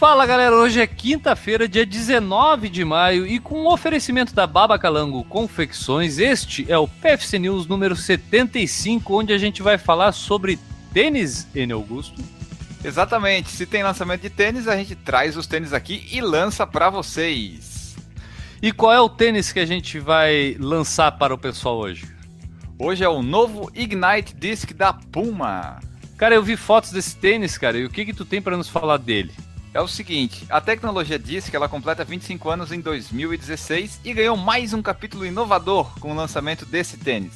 Fala galera, hoje é quinta-feira, dia 19 de maio, e com o oferecimento da Baba Calango Confecções, este é o PFC News número 75, onde a gente vai falar sobre tênis, N. Augusto. Exatamente, se tem lançamento de tênis, a gente traz os tênis aqui e lança para vocês. E qual é o tênis que a gente vai lançar para o pessoal hoje? Hoje é o novo Ignite Disc da Puma. Cara, eu vi fotos desse tênis, cara, e o que que tu tem para nos falar dele? É o seguinte, a tecnologia diz que ela completa 25 anos em 2016 e ganhou mais um capítulo inovador com o lançamento desse tênis.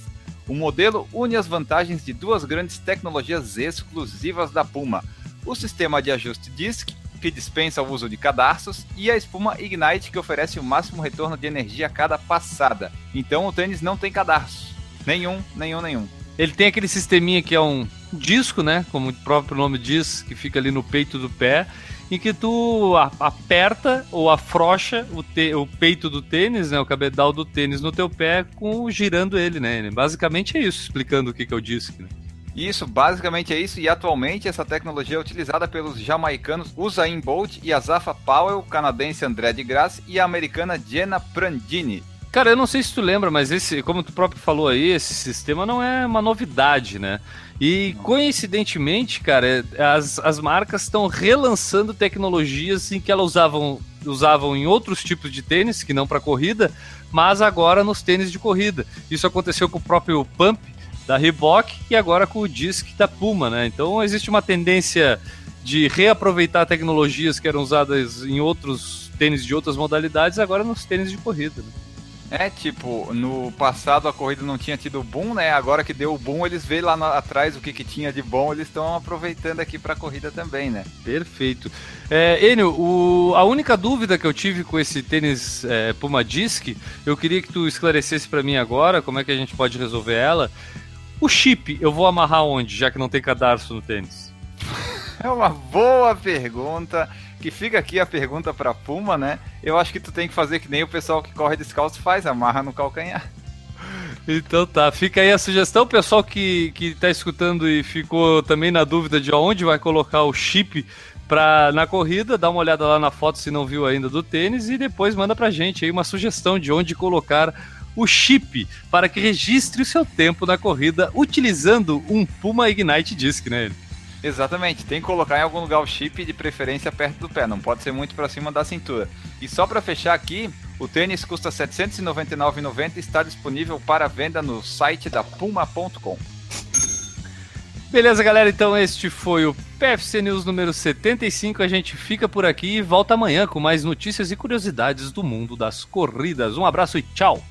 O modelo une as vantagens de duas grandes tecnologias exclusivas da Puma: o sistema de ajuste DISC, que dispensa o uso de cadarços, e a espuma Ignite, que oferece o máximo retorno de energia a cada passada. Então o tênis não tem cadarços. Nenhum, nenhum, nenhum. Ele tem aquele sisteminha que é um disco, né? Como o próprio nome diz, que fica ali no peito do pé em que tu aperta ou afrocha o, te, o peito do tênis, né, o cabedal do tênis no teu pé, com girando ele, né? Basicamente é isso, explicando o que, que é o disc. Né? Isso, basicamente é isso, e atualmente essa tecnologia é utilizada pelos jamaicanos Usain Bolt e Azafa Powell, canadense André de Grasse e a americana Jenna Prandini. Cara, eu não sei se tu lembra, mas esse, como tu próprio falou aí, esse sistema não é uma novidade, né? E coincidentemente, cara, as, as marcas estão relançando tecnologias em que elas usavam, usavam em outros tipos de tênis, que não para corrida, mas agora nos tênis de corrida. Isso aconteceu com o próprio Pump da Reebok e agora com o Disc da Puma, né? Então existe uma tendência de reaproveitar tecnologias que eram usadas em outros tênis de outras modalidades agora nos tênis de corrida. Né? É, tipo, no passado a corrida não tinha tido boom, né? Agora que deu o boom, eles veem lá na, atrás o que, que tinha de bom, eles estão aproveitando aqui para a corrida também, né? Perfeito. É, Enio, o, a única dúvida que eu tive com esse tênis é, Puma Disc, eu queria que tu esclarecesse para mim agora como é que a gente pode resolver ela. O chip, eu vou amarrar onde, já que não tem cadarço no tênis? É uma boa pergunta que fica aqui a pergunta para Puma, né? Eu acho que tu tem que fazer que nem o pessoal que corre descalço faz, amarra no calcanhar. Então tá, fica aí a sugestão, pessoal que, que tá escutando e ficou também na dúvida de onde vai colocar o chip pra, na corrida, dá uma olhada lá na foto se não viu ainda do tênis e depois manda pra gente aí uma sugestão de onde colocar o chip para que registre o seu tempo na corrida utilizando um Puma Ignite Disc, né? Exatamente, tem que colocar em algum lugar o chip de preferência perto do pé, não pode ser muito para cima da cintura. E só para fechar aqui, o tênis custa R$ 799,90 e está disponível para venda no site da puma.com. Beleza, galera, então este foi o PFC News número 75. A gente fica por aqui e volta amanhã com mais notícias e curiosidades do mundo das corridas. Um abraço e tchau!